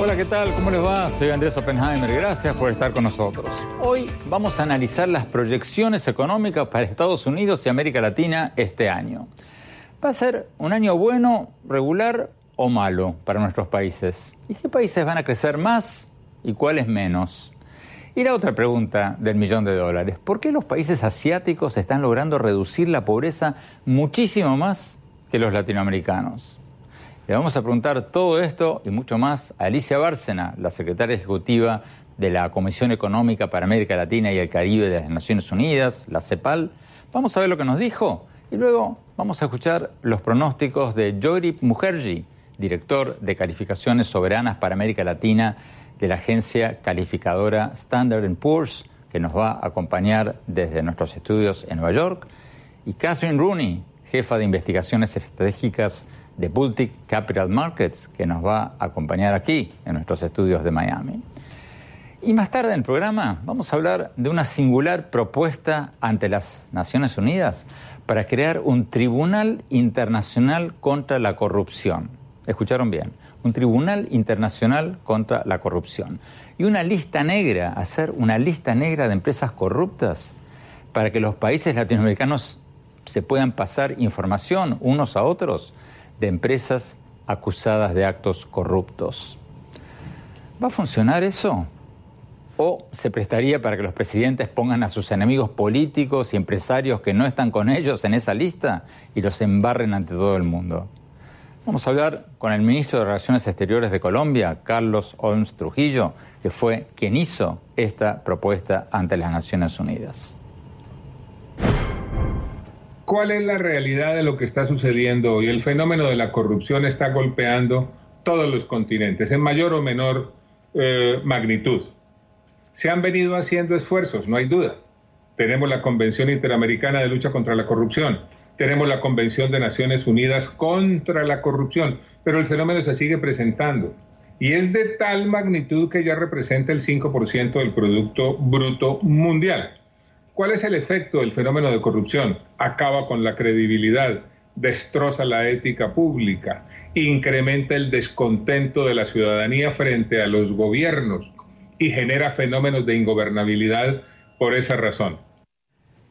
Hola, ¿qué tal? ¿Cómo les va? Soy Andrés Oppenheimer. Gracias por estar con nosotros. Hoy vamos a analizar las proyecciones económicas para Estados Unidos y América Latina este año. ¿Va a ser un año bueno, regular o malo para nuestros países? ¿Y qué países van a crecer más y cuáles menos? Y la otra pregunta del millón de dólares, ¿por qué los países asiáticos están logrando reducir la pobreza muchísimo más que los latinoamericanos? Le vamos a preguntar todo esto y mucho más a Alicia Bárcena, la secretaria ejecutiva de la Comisión Económica para América Latina y el Caribe de las Naciones Unidas, la CEPAL. Vamos a ver lo que nos dijo y luego vamos a escuchar los pronósticos de Joyrip Mukherjee, director de calificaciones soberanas para América Latina de la agencia calificadora Standard Poor's, que nos va a acompañar desde nuestros estudios en Nueva York, y Catherine Rooney, jefa de investigaciones estratégicas de Baltic Capital Markets, que nos va a acompañar aquí en nuestros estudios de Miami. Y más tarde en el programa vamos a hablar de una singular propuesta ante las Naciones Unidas para crear un Tribunal Internacional contra la Corrupción. Escucharon bien, un Tribunal Internacional contra la Corrupción. Y una lista negra, hacer una lista negra de empresas corruptas para que los países latinoamericanos se puedan pasar información unos a otros de empresas acusadas de actos corruptos. ¿Va a funcionar eso? ¿O se prestaría para que los presidentes pongan a sus enemigos políticos y empresarios que no están con ellos en esa lista y los embarren ante todo el mundo? Vamos a hablar con el ministro de Relaciones Exteriores de Colombia, Carlos Olms Trujillo, que fue quien hizo esta propuesta ante las Naciones Unidas. ¿Cuál es la realidad de lo que está sucediendo hoy? El fenómeno de la corrupción está golpeando todos los continentes, en mayor o menor eh, magnitud. Se han venido haciendo esfuerzos, no hay duda. Tenemos la Convención Interamericana de Lucha contra la Corrupción, tenemos la Convención de Naciones Unidas contra la Corrupción, pero el fenómeno se sigue presentando. Y es de tal magnitud que ya representa el 5% del Producto Bruto Mundial. ¿Cuál es el efecto del fenómeno de corrupción? Acaba con la credibilidad, destroza la ética pública, incrementa el descontento de la ciudadanía frente a los gobiernos y genera fenómenos de ingobernabilidad por esa razón.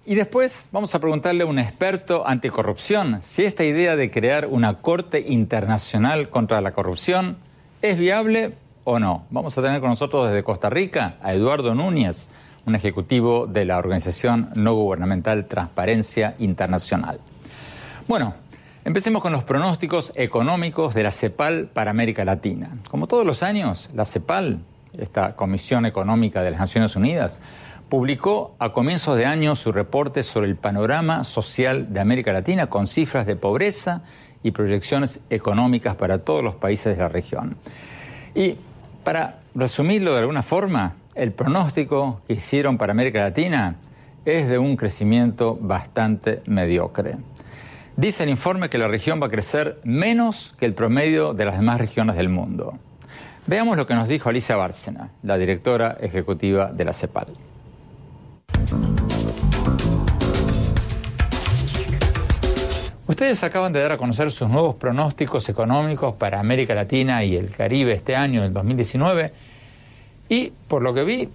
Y después vamos a preguntarle a un experto anticorrupción si esta idea de crear una Corte Internacional contra la Corrupción es viable o no. Vamos a tener con nosotros desde Costa Rica a Eduardo Núñez un ejecutivo de la organización no gubernamental Transparencia Internacional. Bueno, empecemos con los pronósticos económicos de la CEPAL para América Latina. Como todos los años, la CEPAL, esta Comisión Económica de las Naciones Unidas, publicó a comienzos de año su reporte sobre el panorama social de América Latina con cifras de pobreza y proyecciones económicas para todos los países de la región. Y para resumirlo de alguna forma, el pronóstico que hicieron para América Latina es de un crecimiento bastante mediocre. Dice el informe que la región va a crecer menos que el promedio de las demás regiones del mundo. Veamos lo que nos dijo Alicia Bárcena, la directora ejecutiva de la CEPAL. Ustedes acaban de dar a conocer sus nuevos pronósticos económicos para América Latina y el Caribe este año, el 2019 y por lo que vi,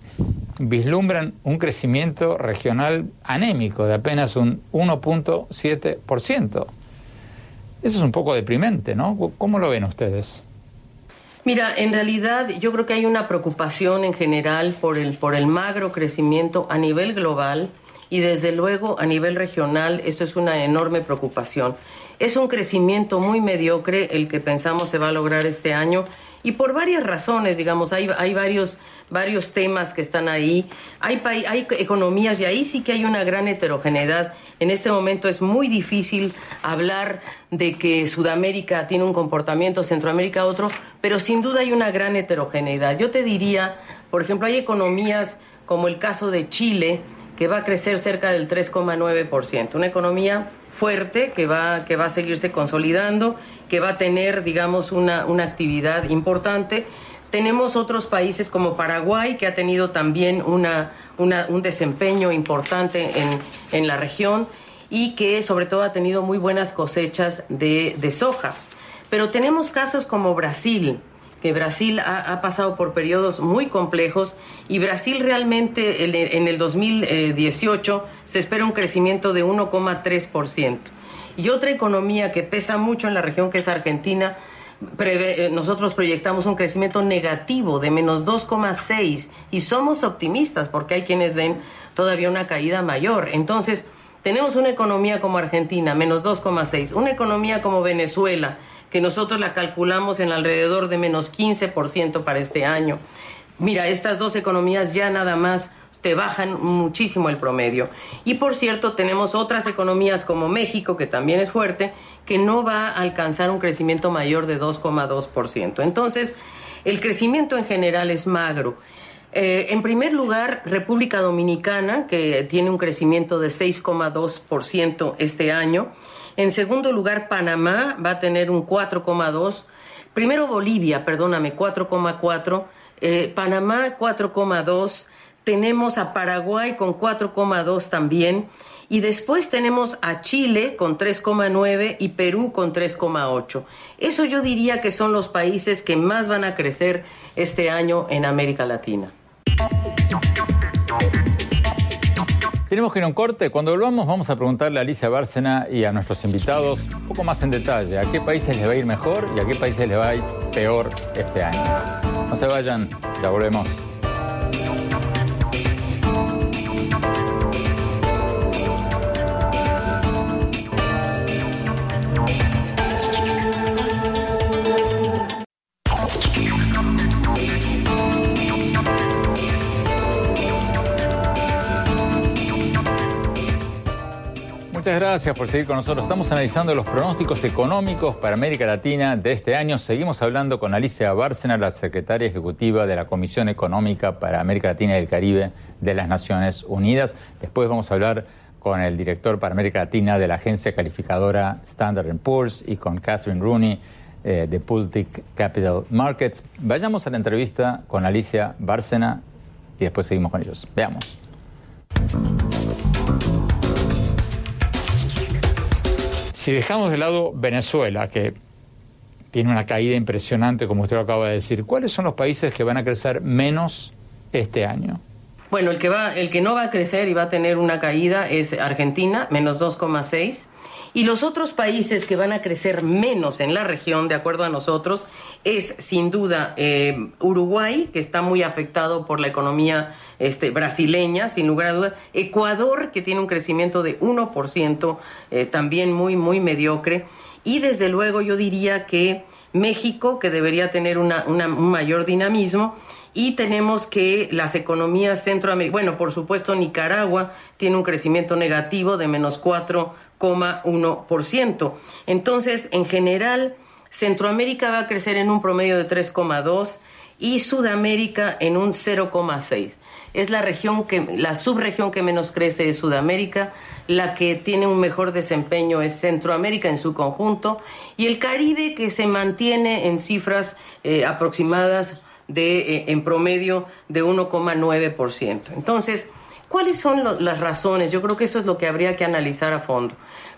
vislumbran un crecimiento regional anémico de apenas un 1.7%. Eso es un poco deprimente, ¿no? ¿Cómo lo ven ustedes? Mira, en realidad yo creo que hay una preocupación en general por el, por el magro crecimiento a nivel global y desde luego a nivel regional eso es una enorme preocupación. Es un crecimiento muy mediocre el que pensamos se va a lograr este año y por varias razones, digamos, hay, hay varios, varios temas que están ahí, hay, hay economías y ahí sí que hay una gran heterogeneidad. En este momento es muy difícil hablar de que Sudamérica tiene un comportamiento, Centroamérica otro, pero sin duda hay una gran heterogeneidad. Yo te diría, por ejemplo, hay economías como el caso de Chile, que va a crecer cerca del 3,9%, una economía fuerte que va, que va a seguirse consolidando que va a tener, digamos, una, actividad importante. Tenemos otros países como Paraguay, que ha tenido también una, un desempeño importante en, la región y que sobre todo ha tenido muy buenas cosechas de, soja. Pero tenemos casos como Brasil, que Brasil ha, pasado por periodos muy complejos y Brasil realmente en, en el 2018 se espera un crecimiento de 1,3%. Y otra economía que pesa mucho en la región, que es Argentina, eh, nosotros proyectamos un crecimiento negativo de menos 2,6 y somos optimistas porque hay quienes ven todavía una caída mayor. Entonces, tenemos una economía como Argentina, menos 2,6, una economía como Venezuela, que nosotros la calculamos en alrededor de menos 15% para este año. Mira, estas dos economías ya nada más te bajan muchísimo el promedio. Y por cierto, tenemos otras economías como México, que también es fuerte, que no va a alcanzar un crecimiento mayor de 2,2%. Entonces, el crecimiento en general es magro. Eh, en primer lugar, República Dominicana, que tiene un crecimiento de 6,2% este año. En segundo lugar, Panamá va a tener un 4,2%. Primero Bolivia, perdóname, 4,4%. Eh, Panamá 4,2%. Tenemos a Paraguay con 4,2 también. Y después tenemos a Chile con 3,9 y Perú con 3,8. Eso yo diría que son los países que más van a crecer este año en América Latina. Tenemos que ir a un corte. Cuando volvamos vamos a preguntarle a Alicia Bárcena y a nuestros invitados un poco más en detalle a qué países les va a ir mejor y a qué países les va a ir peor este año. No se vayan, ya volvemos. Muchas gracias por seguir con nosotros. Estamos analizando los pronósticos económicos para América Latina de este año. Seguimos hablando con Alicia Bárcena, la secretaria ejecutiva de la Comisión Económica para América Latina y el Caribe de las Naciones Unidas. Después vamos a hablar con el director para América Latina de la agencia calificadora Standard Poor's y con Catherine Rooney eh, de Pultic Capital Markets. Vayamos a la entrevista con Alicia Bárcena y después seguimos con ellos. Veamos. Si dejamos de lado Venezuela, que tiene una caída impresionante, como usted lo acaba de decir, ¿cuáles son los países que van a crecer menos este año? Bueno, el que, va, el que no va a crecer y va a tener una caída es Argentina, menos 2,6. Y los otros países que van a crecer menos en la región, de acuerdo a nosotros, es sin duda eh, Uruguay, que está muy afectado por la economía este, brasileña, sin lugar a dudas. Ecuador, que tiene un crecimiento de 1%, eh, también muy, muy mediocre. Y desde luego yo diría que México, que debería tener un mayor dinamismo. Y tenemos que las economías centroamericanas, bueno, por supuesto Nicaragua tiene un crecimiento negativo de menos 4,1%. Entonces, en general, Centroamérica va a crecer en un promedio de 3,2 y Sudamérica en un 0,6 es la región que, la subregión que menos crece es Sudamérica, la que tiene un mejor desempeño es Centroamérica en su conjunto. Y el Caribe que se mantiene en cifras eh, aproximadas de, eh, en promedio de 1,9%. Entonces, ¿cuáles son las razones? Yo creo que eso es lo que habría que analizar a fondo.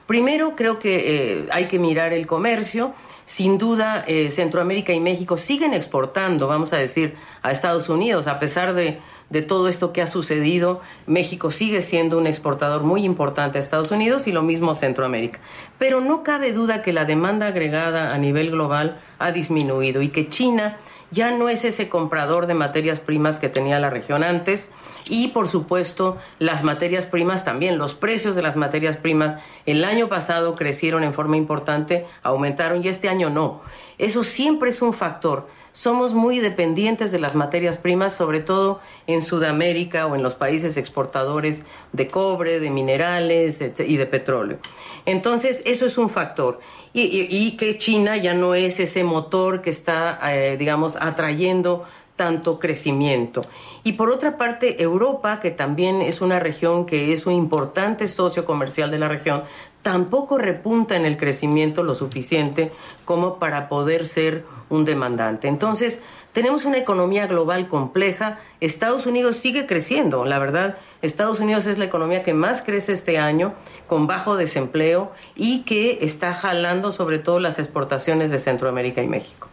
Primero, creo que eh, hay que mirar el comercio. Sin duda, Centroamérica y México siguen exportando, vamos a decir, a Estados Unidos, a pesar de de todo esto que ha sucedido, México sigue siendo un exportador muy importante a Estados Unidos y lo mismo Centroamérica. Pero no cabe duda que la demanda agregada a nivel global ha disminuido y que China ya no es ese comprador de materias primas que tenía la región antes y por supuesto las materias primas también, los precios de las materias primas el año pasado crecieron en forma importante, aumentaron y este año no. Eso siempre es un factor somos muy dependientes de las materias primas, sobre todo en Sudamérica o en los países exportadores de cobre, de minerales y de petróleo. Entonces, eso es un factor. Y, que China ya no es ese motor que está, eh, digamos, atrayendo tanto crecimiento. Y por otra parte, Europa, que también es una región que es un importante socio comercial de la región, tampoco repunta en el crecimiento lo suficiente como para poder ser un demandante. Entonces, tenemos una economía global compleja. Estados Unidos sigue creciendo, la verdad. Estados Unidos es la economía que más crece este año, con bajo desempleo y que está jalando sobre todo las exportaciones de Centroamérica y México.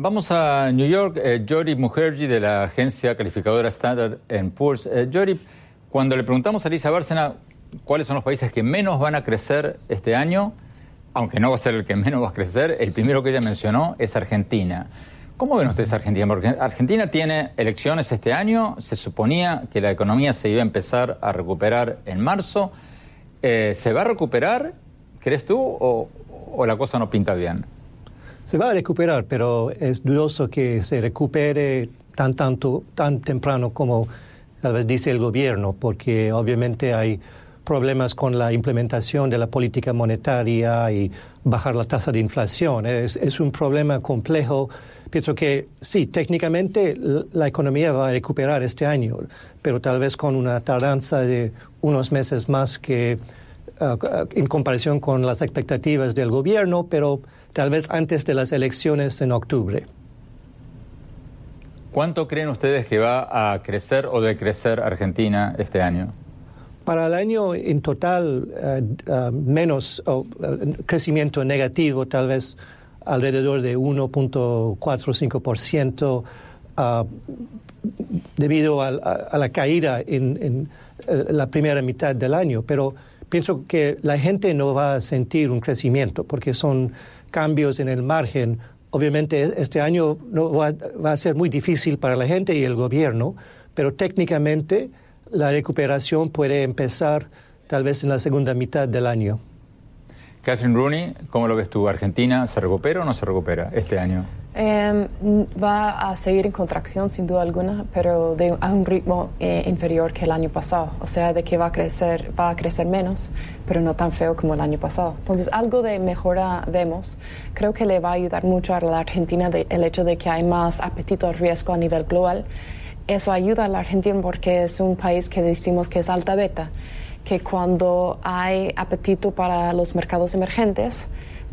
Vamos a New York. Eh, Mukherjee de la agencia calificadora Standard Poor's. Eh, cuando le preguntamos a Elisa Bárcena cuáles son los países que menos van a crecer este año, aunque no va a ser el que menos va a crecer, el primero que ella mencionó es Argentina. ¿Cómo ven ustedes Argentina? Porque Argentina tiene elecciones este año, se suponía que la economía se iba a empezar a recuperar en marzo. Eh, ¿Se va a recuperar, crees tú, o, o la cosa no pinta bien? Se va a recuperar, pero es dudoso que se recupere tan, tanto, tan temprano como tal vez dice el gobierno, porque obviamente hay problemas con la implementación de la política monetaria y bajar la tasa de inflación. Es, un problema complejo. Pienso que sí, técnicamente la economía va a recuperar este año, pero tal vez con una tardanza de unos meses más que uh, en comparación con las expectativas del gobierno, pero tal vez antes de las elecciones en octubre. ¿Cuánto creen ustedes que va a crecer o decrecer Argentina este año? Para el año en total, eh, menos eh, crecimiento negativo, tal vez alrededor de 1.45%, debido a, la caída en, la primera mitad del año. Pero pienso que la gente no va a sentir un crecimiento porque son cambios en el margen Obviamente este año no va, a ser muy difícil para la gente y el gobierno, pero técnicamente la recuperación puede empezar tal vez en la segunda mitad del año. Catherine Rooney, ¿cómo lo ves tú? ¿Argentina se recupera o no se recupera este año? Em, va a seguir en contracción sin duda alguna, pero de, a un ritmo eh, inferior que el año pasado. O sea, de que va a crecer, va a crecer menos, pero no tan feo como el año pasado. Entonces, algo de mejora vemos. Creo que le va a ayudar mucho a la Argentina el hecho de que hay más apetito al riesgo a nivel global. Eso ayuda a la Argentina porque es un país que decimos que es alta beta, que cuando hay apetito para los mercados emergentes,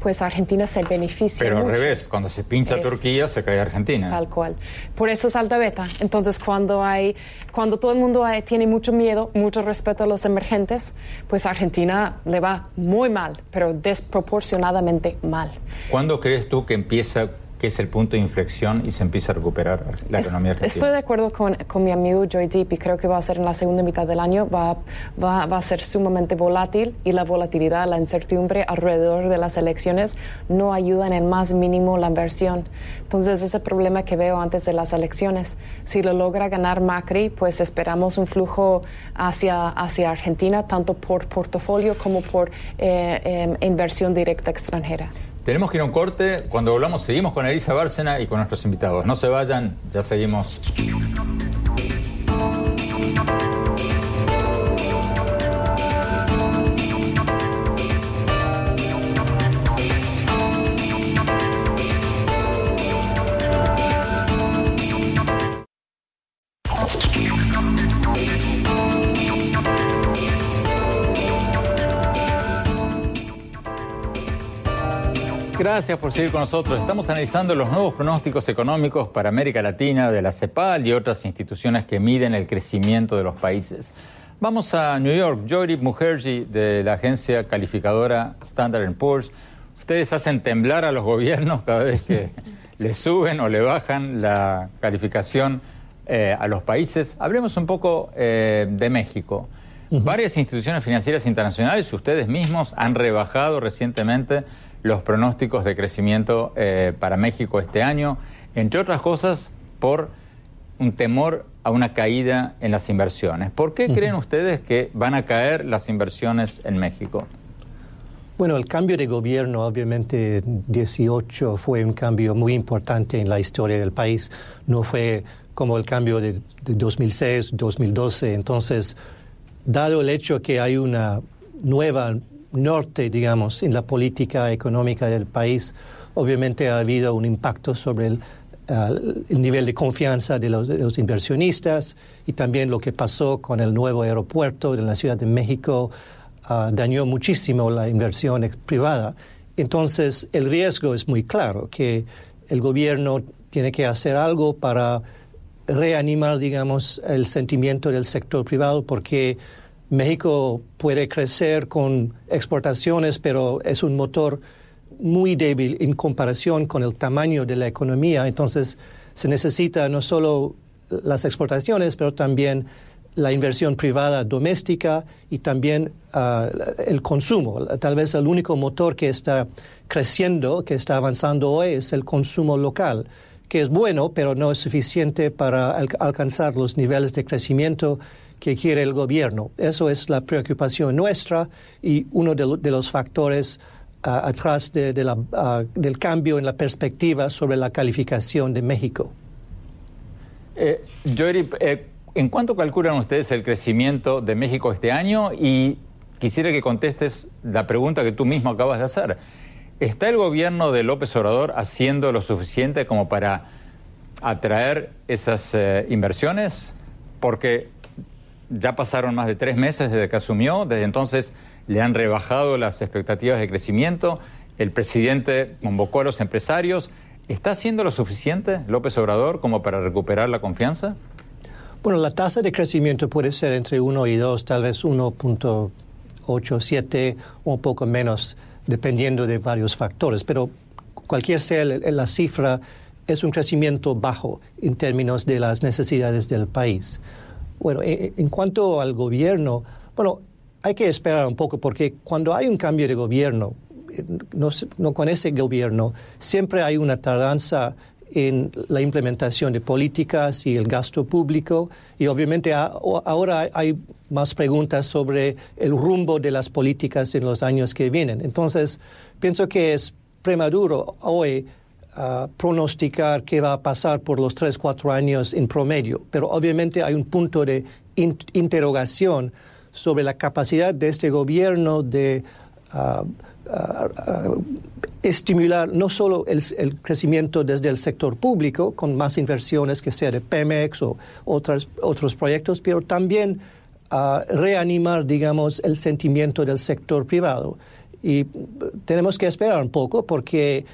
pues Argentina se beneficia. Pero al revés, cuando se pincha Turquía, se cae Argentina. Tal cual. Por eso es alta beta. Entonces, cuando hay, cuando todo el mundo tiene mucho miedo, mucho respeto a los emergentes, pues Argentina le va muy mal, pero desproporcionadamente mal. ¿Cuándo crees tú que empieza que es el punto de inflexión y se empieza a recuperar la economía argentina. Estoy de acuerdo con, con, mi amigo Joy Deep y creo que va a ser en la segunda mitad del año, va, va, va, a ser sumamente volátil y la volatilidad, la incertidumbre alrededor de las elecciones no ayuda en el más mínimo la inversión. Entonces, ese problema que veo antes de las elecciones, si lo logra ganar Macri, pues esperamos un flujo hacia, hacia Argentina, tanto por portafolio como por eh, em, inversión directa extranjera. Tenemos que ir a un corte. Cuando volvamos, seguimos con Elisa Bárcena y con nuestros invitados. No se vayan, ya seguimos. Gracias por seguir con nosotros. Estamos analizando los nuevos pronósticos económicos para América Latina de la CEPAL y otras instituciones que miden el crecimiento de los países. Vamos a New York. Jory Mukherjee de la agencia calificadora Standard Poor's. Ustedes hacen temblar a los gobiernos cada vez que le suben o le bajan la calificación eh, a los países. Hablemos un poco eh, de México. Varias instituciones financieras internacionales, ustedes mismos, han rebajado recientemente los pronósticos de crecimiento eh, para México este año, entre otras cosas por un temor a una caída en las inversiones. ¿Por qué creen ustedes que van a caer las inversiones en México? Bueno, el cambio de gobierno, obviamente, 18 fue un cambio muy importante en la historia del país. No fue como el cambio de, 2006, 2012. Entonces, dado el hecho que hay una nueva norte, digamos, en la política económica del país, obviamente ha habido un impacto sobre el, nivel de confianza de los, inversionistas y también lo que pasó con el nuevo aeropuerto de la Ciudad de México Ah, dañó muchísimo la inversión privada. Entonces, el riesgo es muy claro, que el gobierno tiene que hacer algo para reanimar, digamos, el sentimiento del sector privado, porque México puede crecer con exportaciones, pero es un motor muy débil en comparación con el tamaño de la economía. Entonces, se necesita no solo las exportaciones, pero también la inversión privada doméstica y también ah, el consumo. Tal vez el único motor que está creciendo, que está avanzando hoy, es el consumo local, que es bueno, pero no es suficiente para alcanzar los niveles de crecimiento que quiere el gobierno. Eso es la preocupación nuestra y uno de, los factores ah, atrás ah, del cambio en la perspectiva sobre la calificación de México. Eh, eh ¿En cuánto calculan ustedes el crecimiento de México este año? Y quisiera que contestes la pregunta que tú mismo acabas de hacer. ¿Está el gobierno de López Obrador haciendo lo suficiente como para atraer esas eh, inversiones? Porque ya pasaron más de tres meses desde que asumió, desde entonces le han rebajado las expectativas de crecimiento, el presidente convocó a los empresarios. ¿Está haciendo lo suficiente López Obrador como para recuperar la confianza? Bueno, la tasa de crecimiento puede ser entre 1 y 2, tal vez 1.87 o un poco menos, dependiendo de varios factores, pero cualquier sea la cifra, es un crecimiento bajo en términos de las necesidades del país. Bueno, en cuanto al gobierno, bueno, hay que esperar un poco porque cuando hay un cambio de gobierno, eh, no, no, con ese gobierno, siempre hay una tardanza en la implementación de políticas y el gasto público. Y obviamente ahora hay más preguntas sobre el rumbo de las políticas en los años que vienen. Entonces, pienso que es prematuro hoy ah, pronosticar qué va a pasar por los tres, cuatro años en promedio. Pero obviamente hay un punto de interrogación sobre la capacidad de este gobierno de ah, estimular no solo el, crecimiento desde el sector público, con más inversiones que sea de Pemex o otras, otros proyectos, pero también reanimar, digamos, el sentimiento del sector privado. Y tenemos que esperar un poco porque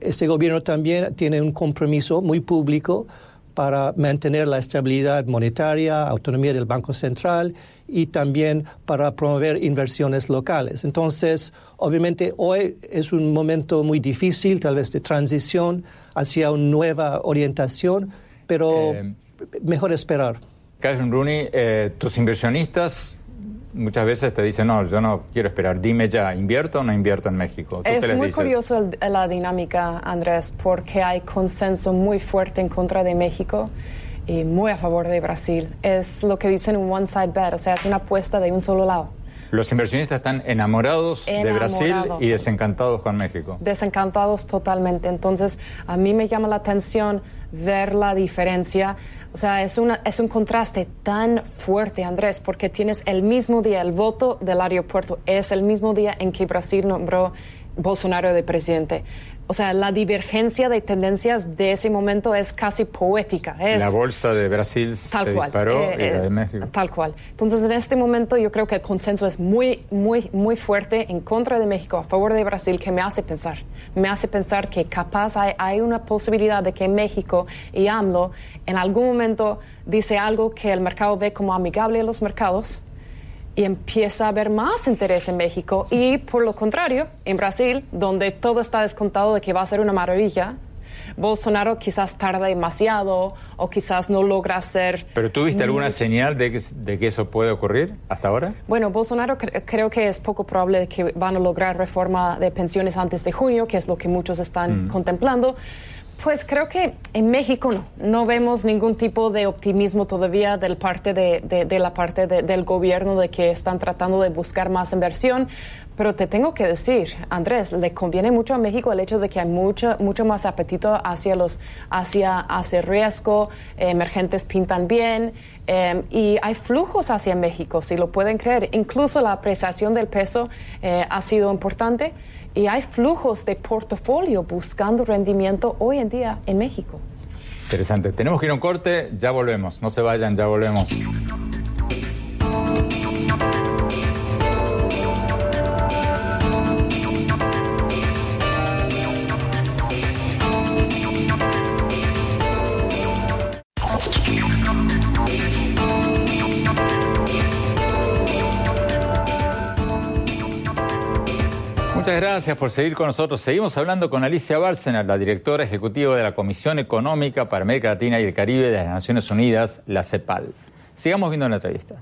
este gobierno también tiene un compromiso muy público para mantener la estabilidad monetaria, autonomía del Banco Central y también para promover inversiones locales. Entonces, obviamente hoy es un momento muy difícil, tal vez de transición hacia una nueva orientación, pero eh, mejor esperar. Catherine Rooney, eh, tus inversionistas muchas veces te dicen, no, yo no quiero esperar, dime ya, ¿invierto o no invierto en México? es muy curioso la dinámica, Andrés, porque hay consenso muy fuerte en contra de México y muy a favor de Brasil. Es lo que dicen un one side bet, o sea, es una apuesta de un solo lado. Los inversionistas están enamorados, de Brasil y desencantados con México. Desencantados totalmente. Entonces, a mí me llama la atención ver la diferencia. O sea, es, una, es un contraste tan fuerte, Andrés, porque tienes el mismo día, el voto del aeropuerto es el mismo día en que Brasil nombró Bolsonaro de presidente o sea, la divergencia de tendencias de ese momento es casi poética. Es, la bolsa de Brasil tal se cual, disparó y la de México. Tal cual. Entonces, en este momento yo creo que el consenso es muy, muy, muy fuerte en contra de México, a favor de Brasil, que me hace pensar. Me hace pensar que capaz hay, hay una posibilidad de que México y AMLO en algún momento dice algo que el mercado ve como amigable a los mercados y empieza a haber más interés en México y por lo contrario, en Brasil, donde todo está descontado de que va a ser una maravilla, Bolsonaro quizás tarda demasiado o quizás no logra hacer... ¿Pero tú viste alguna señal de que, de que, eso puede ocurrir hasta ahora? Bueno, Bolsonaro creo que es poco probable que van a lograr reforma de pensiones antes de junio, que es lo que muchos están mm. contemplando Pues creo que en México no, no vemos ningún tipo de optimismo todavía del parte de, de, la parte del gobierno de que están tratando de buscar más inversión. Pero te tengo que decir, Andrés, le conviene mucho a México el hecho de que hay mucho, mucho más apetito hacia los, hacia, hacia riesgo, emergentes pintan bien em, y hay flujos hacia México, si lo pueden creer. Incluso la apreciación del peso eh, ha sido importante y hay flujos de portafolio buscando rendimiento hoy en día en México. Interesante. Tenemos que ir a un corte, ya volvemos. No se vayan, ya volvemos. Muchas gracias por seguir con nosotros. Seguimos hablando con Alicia Bárcena, la directora ejecutiva de la Comisión Económica para América Latina y el Caribe de las Naciones Unidas, la CEPAL. Sigamos viendo la entrevista.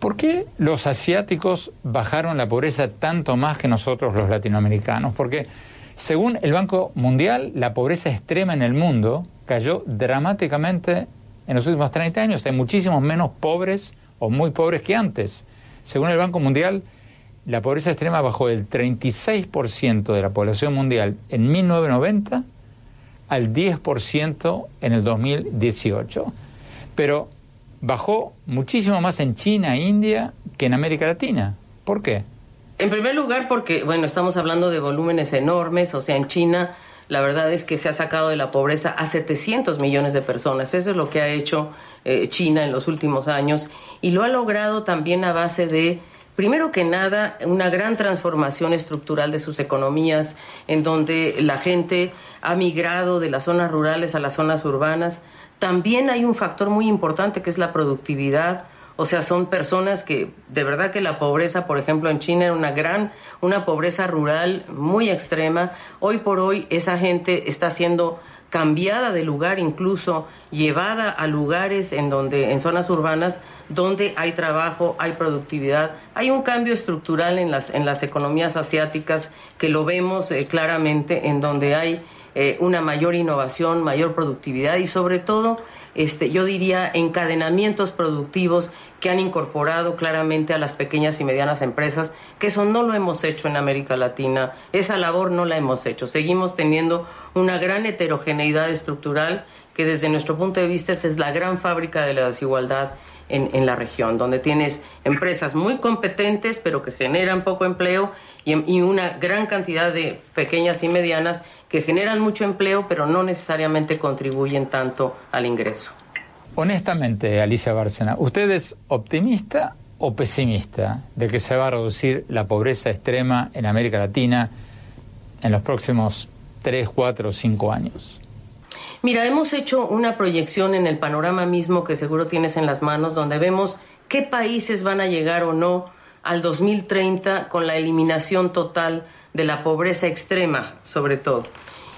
¿Por qué los asiáticos bajaron la pobreza tanto más que nosotros los latinoamericanos? Porque según el Banco Mundial, la pobreza extrema en el mundo cayó dramáticamente en los últimos 30 años. Hay muchísimos menos pobres o muy pobres que antes. Según el Banco Mundial, la pobreza extrema bajó del 36% de la población mundial en 1990 al 10% en el 2018. Pero bajó muchísimo más en China e India que en América Latina. ¿Por qué? En primer lugar, porque, bueno, estamos hablando de volúmenes enormes, o sea, en China la verdad es que se ha sacado de la pobreza a 700 millones de personas. Eso es lo que ha hecho eh, China en los últimos años y lo ha logrado también a base de Primero que nada, una gran transformación estructural de sus economías, en donde la gente ha migrado de las zonas rurales a las zonas urbanas. También hay un factor muy importante que es la productividad. O sea, son personas que de verdad que la pobreza, por ejemplo, en China era una gran, una pobreza rural muy extrema. Hoy por hoy esa gente está siendo cambiada de lugar, incluso llevada a lugares en donde, en zonas urbanas, donde hay trabajo, hay productividad, hay un cambio estructural en las, en las economías asiáticas que lo vemos eh, claramente, en donde hay eh, una mayor innovación, mayor productividad y sobre todo, este, yo diría, encadenamientos productivos que han incorporado claramente a las pequeñas y medianas empresas, que eso no lo hemos hecho en América Latina, esa labor no la hemos hecho. Seguimos teniendo una gran heterogeneidad estructural que desde nuestro punto de vista es la gran fábrica de la desigualdad en, la región, donde tienes empresas muy competentes pero que generan poco empleo y, y una gran cantidad de pequeñas y medianas que generan mucho empleo pero no necesariamente contribuyen tanto al ingreso. Honestamente, Alicia Bárcena, ¿usted es optimista o pesimista de que se va a reducir la pobreza extrema en América Latina en los próximos 3, 4 o 5 años? Mira, hemos hecho una proyección en el panorama mismo que seguro tienes en las manos, donde vemos qué países van a llegar o no al 2030 con la eliminación total de la pobreza extrema, sobre todo.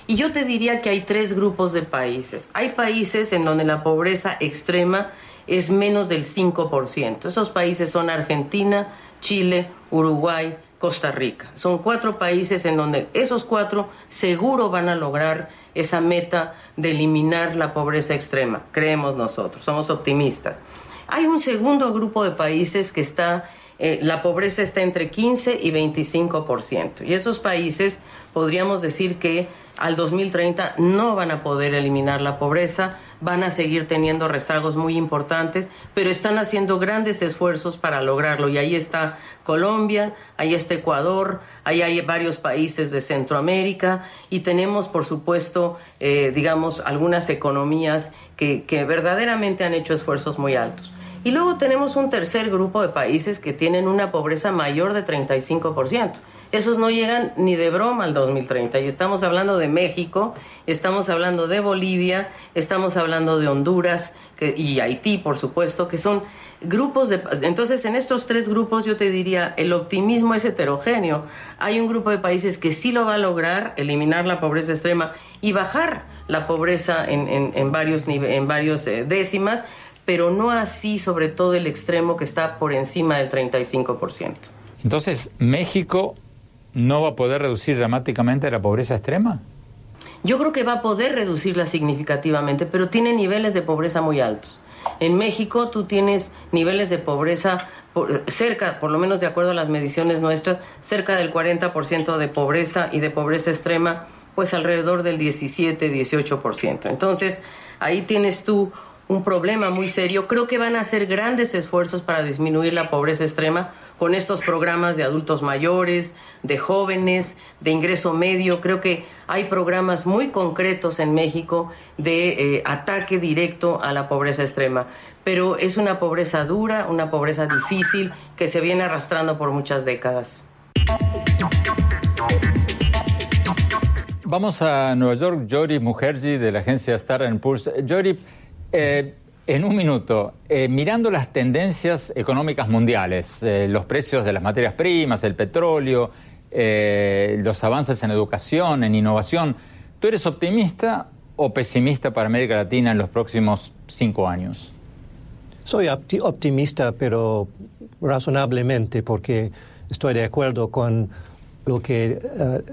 Y yo te diría que hay tres grupos de países. Hay países en donde la pobreza extrema es menos del 5%. Esos países son Argentina, Chile, Uruguay, Costa Rica. Son cuatro países en donde esos cuatro seguro van a lograr esa meta de eliminar la pobreza extrema. Creemos nosotros, somos optimistas. Hay un segundo grupo de países que está, eh, la pobreza está entre 15 y 25%. Y esos países podríamos decir que al 2030 no van a poder eliminar la pobreza, van a seguir teniendo rezagos muy importantes, pero están haciendo grandes esfuerzos para lograrlo. Y ahí está Colombia, ahí está Ecuador, ahí hay varios países de Centroamérica y tenemos, por supuesto, eh, digamos, algunas economías que, que verdaderamente han hecho esfuerzos muy altos. Y luego tenemos un tercer grupo de países que tienen una pobreza mayor de 35% esos no llegan ni de broma al 2030. Y estamos hablando de México, estamos hablando de Bolivia, estamos hablando de Honduras y Haití, por supuesto, que son grupos de... Entonces, en estos tres grupos yo te diría, el optimismo es heterogéneo. Hay un grupo de países que sí lo va a lograr, eliminar la pobreza extrema y bajar la pobreza en, varios, en varios eh, décimas, pero no así sobre todo el extremo que está por encima del 35%. Entonces, México no va a poder reducir dramáticamente la pobreza extrema? Yo creo que va a poder reducirla significativamente, pero tiene niveles de pobreza muy altos. En México tú tienes niveles de pobreza cerca, por lo menos de acuerdo a las mediciones nuestras, cerca del 40% de pobreza y de pobreza extrema, pues alrededor del 17-18%. Entonces, ahí tienes tú un problema muy serio. Creo que van a hacer grandes esfuerzos para disminuir la pobreza extrema con estos programas de adultos mayores, de jóvenes, de ingreso medio. Creo que hay programas muy concretos en México de eh, ataque directo a la pobreza extrema. Pero es una pobreza dura, una pobreza difícil que se viene arrastrando por muchas décadas. Vamos a Nueva York, Jori Mujerji de la agencia Star Poor's. Jori, eh, en un minuto, eh, mirando las tendencias económicas mundiales, eh, los precios de las materias primas, el petróleo, los avances en educación, en innovación, ¿tú eres optimista o pesimista para América Latina en los próximos cinco años? Soy optimista, pero razonablemente, porque estoy de acuerdo con lo que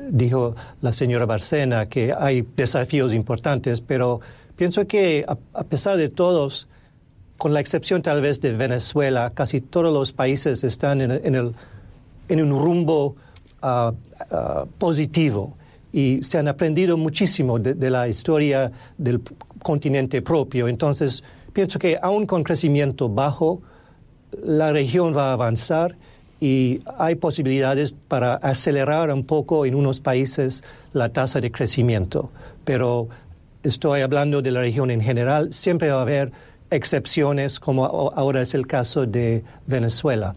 dijo la señora Barcena, que hay desafíos importantes, pero Pienso que a, pesar de todos, con la excepción tal vez de Venezuela, casi todos los países están en, el, en un rumbo ah, positivo y se han aprendido muchísimo de, la historia del continente propio. Entonces, pienso que aún con crecimiento bajo, la región va a avanzar y hay posibilidades para acelerar un poco en unos países la tasa de crecimiento. Pero estoy hablando de la región en general, siempre va a haber excepciones, como ahora es el caso de Venezuela.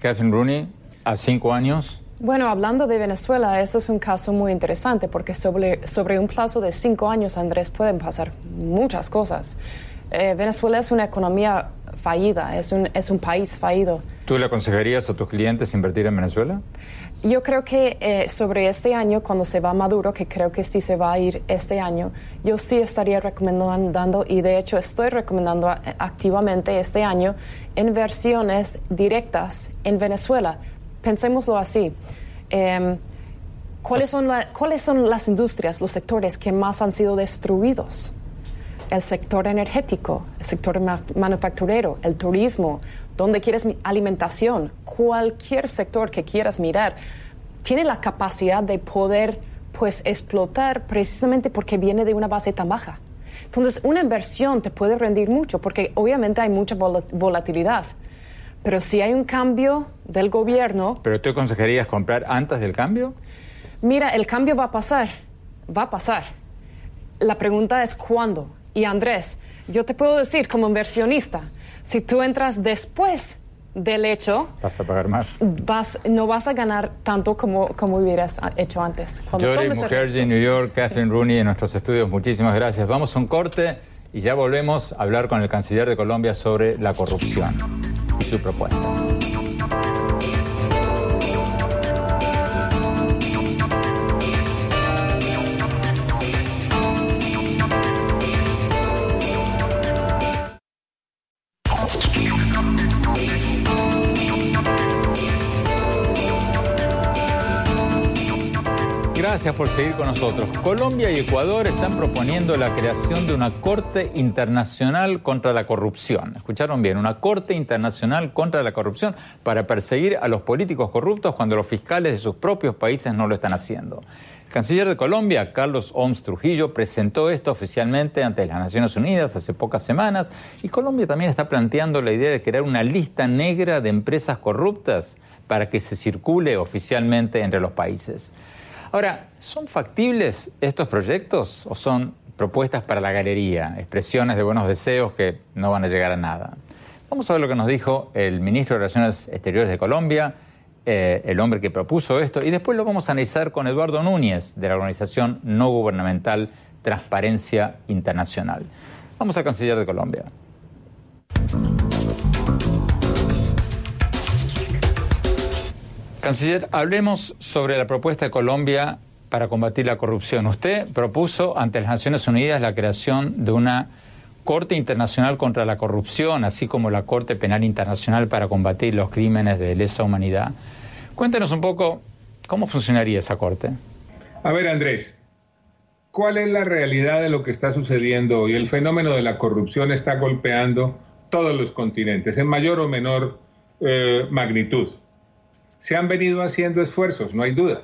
Catherine Rooney, a cinco años. Bueno, hablando de Venezuela, eso es un caso muy interesante porque sobre, sobre un plazo de cinco años, Andrés, pueden pasar muchas cosas. Eh, Venezuela es una economía fallida, es un, es un país fallido. ¿Tú le aconsejarías a tus clientes invertir en Venezuela? Yo creo que eh, sobre este año, cuando se va Maduro, que creo que sí se va a ir este año, yo sí estaría recomendando, y de hecho estoy recomendando eh, activamente este año, inversiones directas en Venezuela. Pensémoslo así. Em, ¿cuáles, son ¿Cuáles son las industrias, los sectores que más han sido destruidos? el sector energético, el sector manufacturero, el turismo, donde quieres alimentación, cualquier sector que quieras mirar, tiene la capacidad de poder pues explotar precisamente porque viene de una base tan baja. Entonces, una inversión te puede rendir mucho porque obviamente hay mucha volatilidad. Pero si hay un cambio del gobierno... ¿Pero tú aconsejarías comprar antes del cambio? Mira, el cambio va a pasar, va a pasar. La pregunta es cuándo. Y Andrés, yo te puedo decir como inversionista, si tú entras después del hecho, vas a pagar más. Vas, no vas a ganar tanto como, como hubieras hecho antes. Jory Mukherjee, New York, Catherine Rooney en nuestros estudios, muchísimas gracias. Vamos a un corte y ya volvemos a hablar con el canciller de Colombia sobre la corrupción y su propuesta. Gracias por seguir con nosotros. Colombia y Ecuador están proponiendo la creación de una Corte Internacional contra la Corrupción. Escucharon bien, una Corte Internacional contra la Corrupción para perseguir a los políticos corruptos cuando los fiscales de sus propios países no lo están haciendo. El canciller de Colombia, Carlos Oms Trujillo, presentó esto oficialmente ante las Naciones Unidas hace pocas semanas y Colombia también está planteando la idea de crear una lista negra de empresas corruptas para que se circule oficialmente entre los países. Ahora, ¿son factibles estos proyectos o son propuestas para la galería, expresiones de buenos deseos que no van a llegar a nada? Vamos a ver lo que nos dijo el ministro de Relaciones Exteriores de Colombia, eh, el hombre que propuso esto, y después lo vamos a analizar con Eduardo Núñez, de la organización no gubernamental Transparencia Internacional. Vamos a Canciller de Colombia. Canciller, hablemos sobre la propuesta de Colombia para combatir la corrupción. Usted propuso ante las Naciones Unidas la creación de una Corte Internacional contra la Corrupción, así como la Corte Penal Internacional para combatir los crímenes de lesa humanidad. Cuéntenos un poco ¿Cómo funcionaría esa corte? A ver, Andrés, ¿cuál es la realidad de lo que está sucediendo hoy? El fenómeno de la corrupción está golpeando todos los continentes, en mayor o menor eh, magnitud. Se han venido haciendo esfuerzos, no hay duda.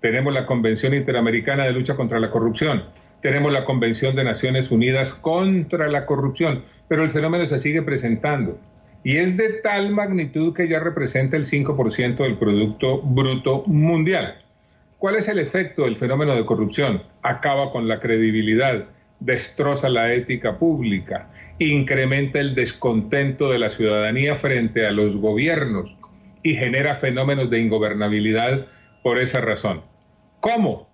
Tenemos la Convención Interamericana de Lucha contra la Corrupción, tenemos la Convención de Naciones Unidas contra la Corrupción, pero el fenómeno se sigue presentando y es de tal magnitud que ya representa el 5% del Producto Bruto Mundial. ¿Cuál es el efecto del fenómeno de corrupción? Acaba con la credibilidad, destroza la ética pública, incrementa el descontento de la ciudadanía frente a los gobiernos y genera fenómenos de ingobernabilidad por esa razón. ¿Cómo?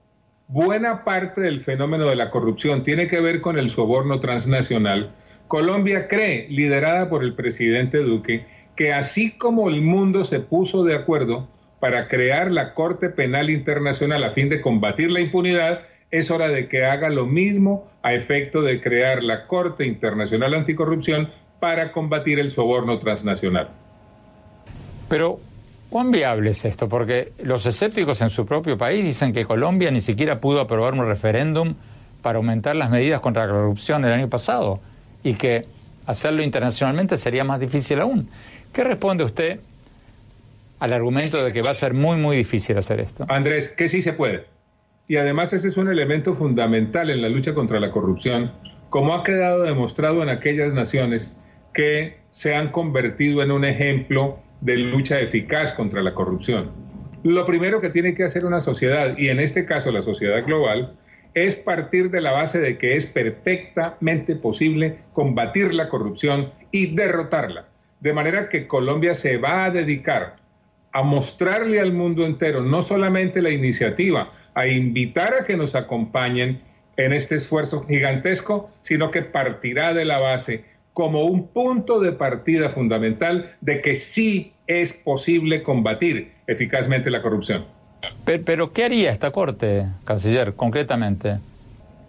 Buena parte del fenómeno de la corrupción tiene que ver con el soborno transnacional Colombia cree, liderada por el presidente Duque, que así como el mundo se puso de acuerdo para crear la Corte Penal Internacional a fin de combatir la impunidad, es hora de que haga lo mismo a efecto de crear la Corte Internacional Anticorrupción para combatir el soborno transnacional. Pero, ¿cuán viable es esto? Porque los escépticos en su propio país dicen que Colombia ni siquiera pudo aprobar un referéndum para aumentar las medidas contra la corrupción el año pasado y que hacerlo internacionalmente sería más difícil aún. ¿Qué responde usted al argumento de que va a ser muy, muy difícil hacer esto? Andrés, que sí se puede. Y además ese es un elemento fundamental en la lucha contra la corrupción, como ha quedado demostrado en aquellas naciones que se han convertido en un ejemplo de lucha eficaz contra la corrupción. Lo primero que tiene que hacer una sociedad, y en este caso la sociedad global, es partir de la base de que es perfectamente posible combatir la corrupción y derrotarla. De manera que Colombia se va a dedicar a mostrarle al mundo entero no solamente la iniciativa, a invitar a que nos acompañen en este esfuerzo gigantesco, sino que partirá de la base como un punto de partida fundamental de que sí es posible combatir eficazmente la corrupción. Pero, ¿qué haría esta Corte, canciller, concretamente?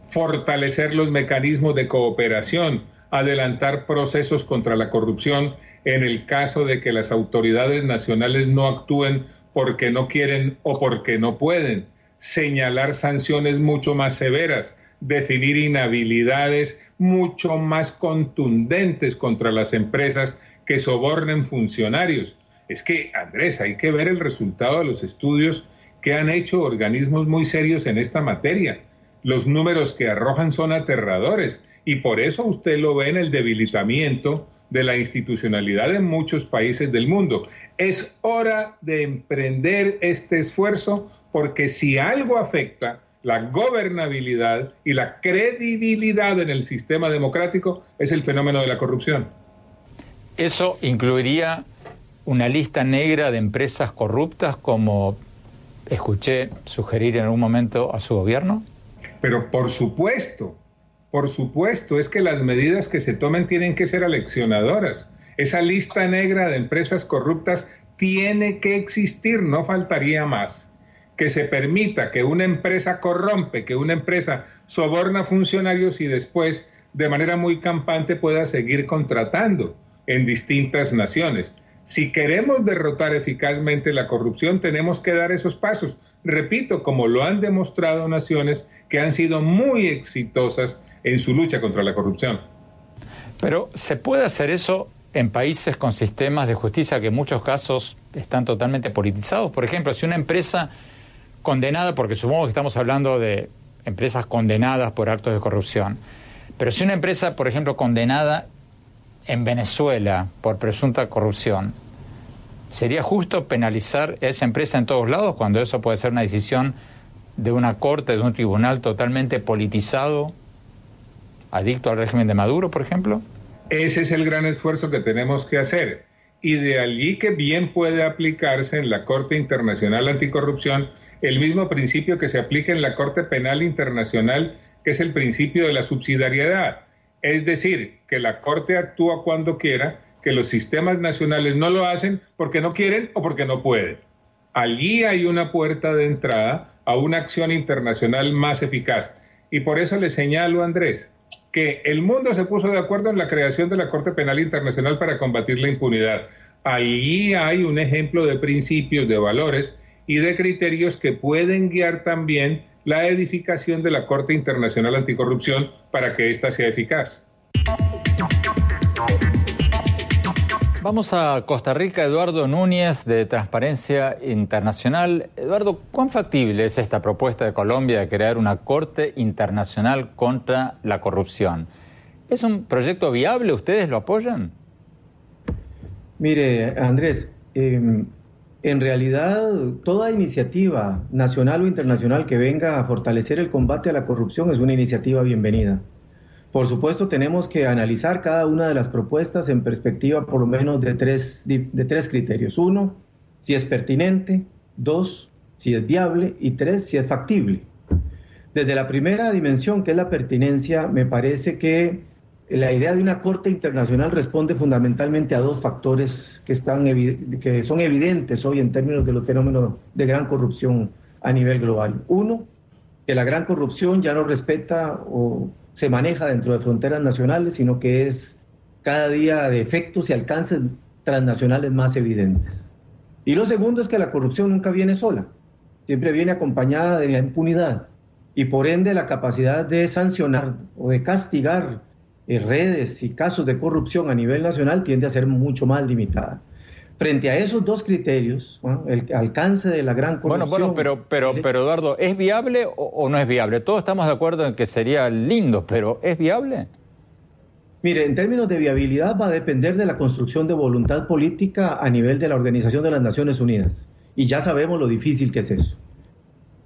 Fortalecer los mecanismos de cooperación, adelantar procesos contra la corrupción en el caso de que las autoridades nacionales no actúen porque no quieren o porque no pueden, señalar sanciones mucho más severas, definir inhabilidades mucho más contundentes contra las empresas que sobornen funcionarios. Es que, Andrés, hay que ver el resultado de los estudios que han hecho organismos muy serios en esta materia. Los números que arrojan son aterradores y por eso usted lo ve en el debilitamiento de la institucionalidad en muchos países del mundo. Es hora de emprender este esfuerzo porque si algo afecta la gobernabilidad y la credibilidad en el sistema democrático es el fenómeno de la corrupción. ¿Eso incluiría una lista negra de empresas corruptas como escuché sugerir en algún momento a su gobierno? Pero por supuesto, por supuesto, es que las medidas que se tomen tienen que ser aleccionadoras. Esa lista negra de empresas corruptas tiene que existir, no faltaría más. Que se permita que una empresa corrompe, que una empresa soborna funcionarios y después, de manera muy campante, pueda seguir contratando en distintas naciones. Si queremos derrotar eficazmente la corrupción, tenemos que dar esos pasos. Repito, como lo han demostrado naciones que han sido muy exitosas en su lucha contra la corrupción. Pero ¿se puede hacer eso en países con sistemas de justicia que en muchos casos están totalmente politizados? Por ejemplo, si una empresa condenada, porque supongo que estamos hablando de empresas condenadas por actos de corrupción, pero si una empresa, por ejemplo, condenada en Venezuela por presunta corrupción, ¿sería justo penalizar esa empresa en todos lados cuando eso puede ser una decisión de una corte, de un tribunal totalmente politizado, adicto al régimen de Maduro, por ejemplo? Ese es el gran esfuerzo que tenemos que hacer. Y de allí que bien puede aplicarse en la Corte Internacional Anticorrupción el mismo principio que se aplica en la Corte Penal Internacional, que es el principio de la subsidiariedad es decir, que la Corte actúa cuando quiera, que los sistemas nacionales no lo hacen porque no quieren o porque no pueden. Allí hay una puerta de entrada a una acción internacional más eficaz. Y por eso le señalo, Andrés, que el mundo se puso de acuerdo en la creación de la Corte Penal Internacional para combatir la impunidad. Allí hay un ejemplo de principios, de valores, y de criterios que pueden guiar también la edificación de la Corte Internacional Anticorrupción para que ésta sea eficaz. Vamos a Costa Rica, Eduardo Núñez de Transparencia Internacional. Eduardo, ¿cuán factible es esta propuesta de Colombia de crear una Corte Internacional contra la Corrupción? ¿Es un proyecto viable? ¿Ustedes lo apoyan? Mire, Andrés, em, en realidad toda iniciativa nacional o internacional que venga a fortalecer el combate a la corrupción es una iniciativa bienvenida. Por supuesto, tenemos que analizar cada una de las propuestas en perspectiva por lo menos de tres, de tres criterios. Uno, si es pertinente. Dos, si es viable. Y tres, si es factible. Desde la primera dimensión, que es la pertinencia, me parece que la idea de una corte internacional responde fundamentalmente a dos factores que, están que son evidentes hoy en términos de los fenómenos de gran corrupción a nivel global. Uno, que la gran corrupción ya no respeta o se maneja dentro de fronteras nacionales, sino que es cada día de efectos y alcances transnacionales más evidentes. Y lo segundo es que la corrupción nunca viene sola, siempre viene acompañada de la impunidad y por ende la capacidad de sancionar o de castigar redes y casos de corrupción a nivel nacional tiende a ser mucho más limitada. Frente a esos dos criterios, el alcance de la gran corrupción... Bueno, bueno, pero, pero, pero Eduardo, ¿es viable o, no es viable? Todos estamos de acuerdo en que sería lindo, pero ¿es viable? Mire, en términos de viabilidad va a depender de la construcción de voluntad política a nivel de la Organización de las Naciones Unidas. Y ya sabemos lo difícil que es eso.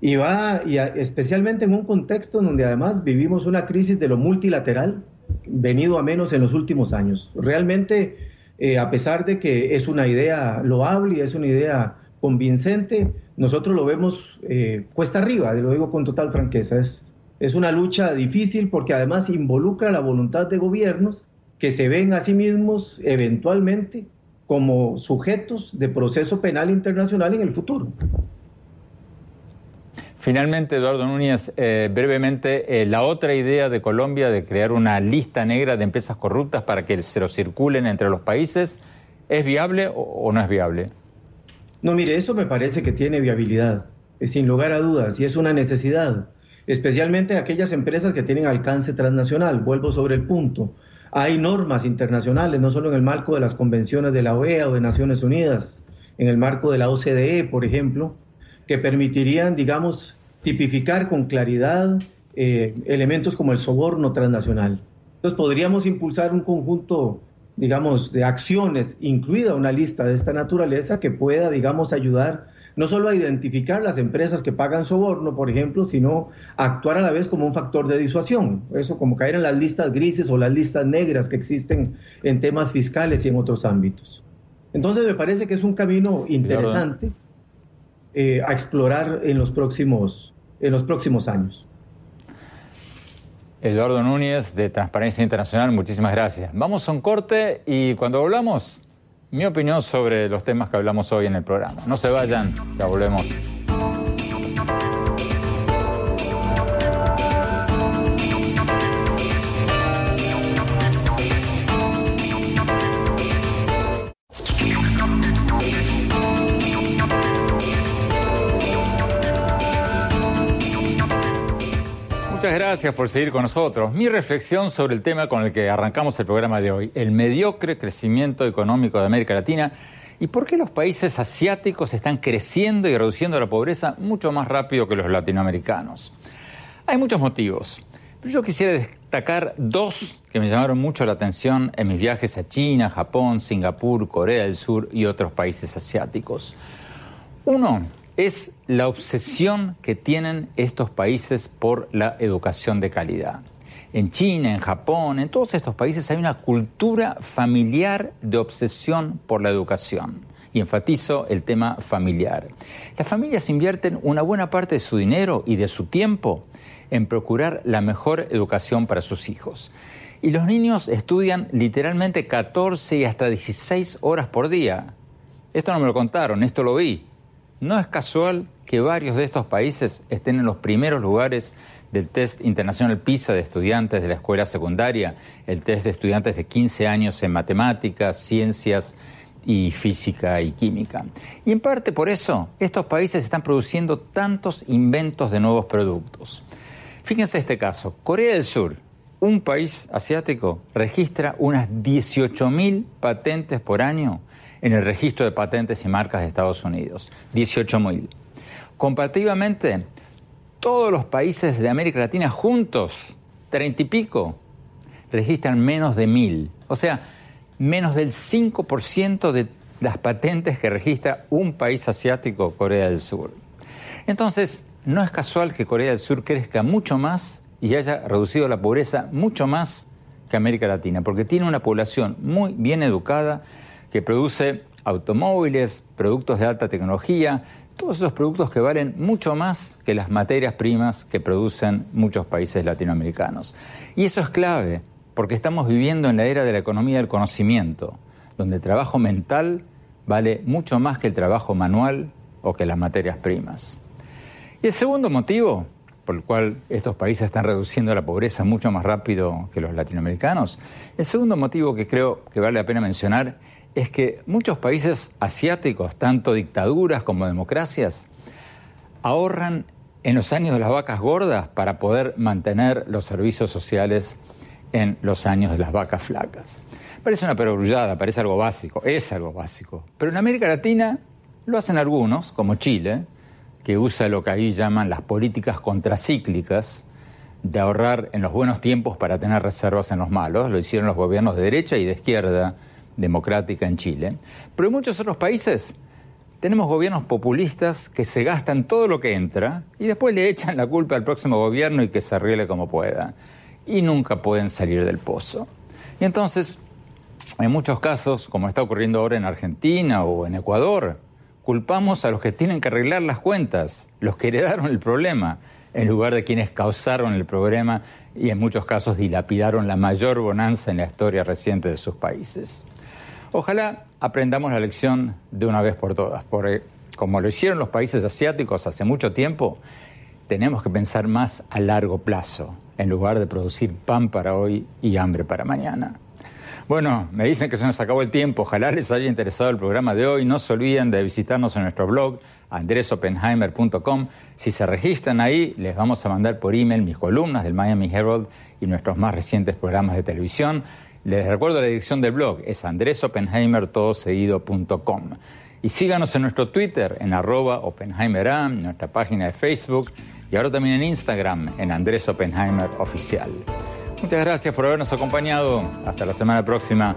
Y va, y especialmente en un contexto en donde además vivimos una crisis de lo multilateral, venido a menos en los últimos años. Realmente eh, a pesar de que es una idea loable y es una idea convincente, nosotros lo vemos eh, cuesta arriba, lo digo con total franqueza. Es, es una lucha difícil porque además involucra la voluntad de gobiernos que se ven a sí mismos eventualmente como sujetos de proceso penal internacional en el futuro. Finalmente, Eduardo Núñez, eh, brevemente, eh, la otra idea de Colombia de crear una lista negra de empresas corruptas para que se lo circulen entre los países, ¿es viable o, no es viable? No, mire, eso me parece que tiene viabilidad, sin lugar a dudas, y es una necesidad, especialmente aquellas empresas que tienen alcance transnacional. Vuelvo sobre el punto. Hay normas internacionales, no solo en el marco de las convenciones de la OEA o de Naciones Unidas, en el marco de la OCDE, por ejemplo, que permitirían, digamos, tipificar con claridad eh, elementos como el soborno transnacional. Entonces podríamos impulsar un conjunto, digamos, de acciones, incluida una lista de esta naturaleza, que pueda, digamos, ayudar no solo a identificar las empresas que pagan soborno, por ejemplo, sino actuar a la vez como un factor de disuasión. Eso como caer en las listas grises o las listas negras que existen en temas fiscales y en otros ámbitos. Entonces me parece que es un camino interesante. Eh, a explorar en los próximos, en los próximos años. Eduardo Núñez de Transparencia Internacional, muchísimas gracias. Vamos a un corte y cuando volvamos, mi opinión sobre los temas que hablamos hoy en el programa. No se vayan, ya volvemos. Muchas gracias por seguir con nosotros. Mi reflexión sobre el tema con el que arrancamos el programa de hoy, el mediocre crecimiento económico de América Latina y por qué los países asiáticos están creciendo y reduciendo la pobreza mucho más rápido que los latinoamericanos. Hay muchos motivos, pero yo quisiera destacar dos que me llamaron mucho la atención en mis viajes a China, Japón, Singapur, Corea del Sur y otros países asiáticos. Uno es la obsesión que tienen estos países por la educación de calidad. En China, en Japón, en todos estos países hay una cultura familiar de obsesión por la educación. Y enfatizo el tema familiar. Las familias invierten una buena parte de su dinero y de su tiempo en procurar la mejor educación para sus hijos. Y los niños estudian literalmente 14 y hasta 16 horas por día. Esto no me lo contaron, esto lo vi. No es casual que varios de estos países estén en los primeros lugares del test internacional PISA de estudiantes de la escuela secundaria, el test de estudiantes de 15 años en matemáticas, ciencias y física y química. Y en parte por eso estos países están produciendo tantos inventos de nuevos productos. Fíjense este caso, Corea del Sur, un país asiático, registra unas 18.000 patentes por año en el registro de patentes y marcas de Estados Unidos. 18.000. Comparativamente, todos los países de América Latina juntos, 30 y pico, registran menos de 1.000. O sea, menos del 5% de las patentes que registra un país asiático, Corea del Sur. Entonces, no es casual que Corea del Sur crezca mucho más y haya reducido la pobreza mucho más que América Latina, porque tiene una población muy bien educada que produce automóviles, productos de alta tecnología, todos esos productos que valen mucho más que las materias primas que producen muchos países latinoamericanos. Y eso es clave, porque estamos viviendo en la era de la economía del conocimiento, donde el trabajo mental vale mucho más que el trabajo manual o que las materias primas. Y el segundo motivo por el cual estos países están reduciendo la pobreza mucho más rápido que los latinoamericanos, el segundo motivo que creo que vale la pena mencionar es que muchos países asiáticos, tanto dictaduras como democracias, ahorran en los años de las vacas gordas para poder mantener los servicios sociales en los años de las vacas flacas. Parece una perogrullada, parece algo básico, es algo básico. Pero en América Latina lo hacen algunos, como Chile, que usa lo que ahí llaman las políticas contracíclicas de ahorrar en los buenos tiempos para tener reservas en los malos. Lo hicieron los gobiernos de derecha y de izquierda democrática en Chile. Pero en muchos otros países tenemos gobiernos populistas que se gastan todo lo que entra y después le echan la culpa al próximo gobierno y que se arregle como pueda y nunca pueden salir del pozo. Y entonces, en muchos casos, como está ocurriendo ahora en Argentina o en Ecuador, culpamos a los que tienen que arreglar las cuentas, los que heredaron el problema, en lugar de quienes causaron el problema y en muchos casos dilapidaron la mayor bonanza en la historia reciente de sus países. Ojalá aprendamos la lección de una vez por todas, porque como lo hicieron los países asiáticos hace mucho tiempo, tenemos que pensar más a largo plazo en lugar de producir pan para hoy y hambre para mañana. Bueno, me dicen que se nos acabó el tiempo. Ojalá les haya interesado el programa de hoy. No se olviden de visitarnos en nuestro blog andresopenheimer.com. Si se registran ahí, les vamos a mandar por email mis columnas del Miami Herald y nuestros más recientes programas de televisión. Les recuerdo la dirección del blog, es andresopenheimertodoseguido.com. Y síganos en nuestro Twitter, en arroba en nuestra página de Facebook y ahora también en Instagram, en Andrés Oppenheimer Oficial. Muchas gracias por habernos acompañado. Hasta la semana próxima.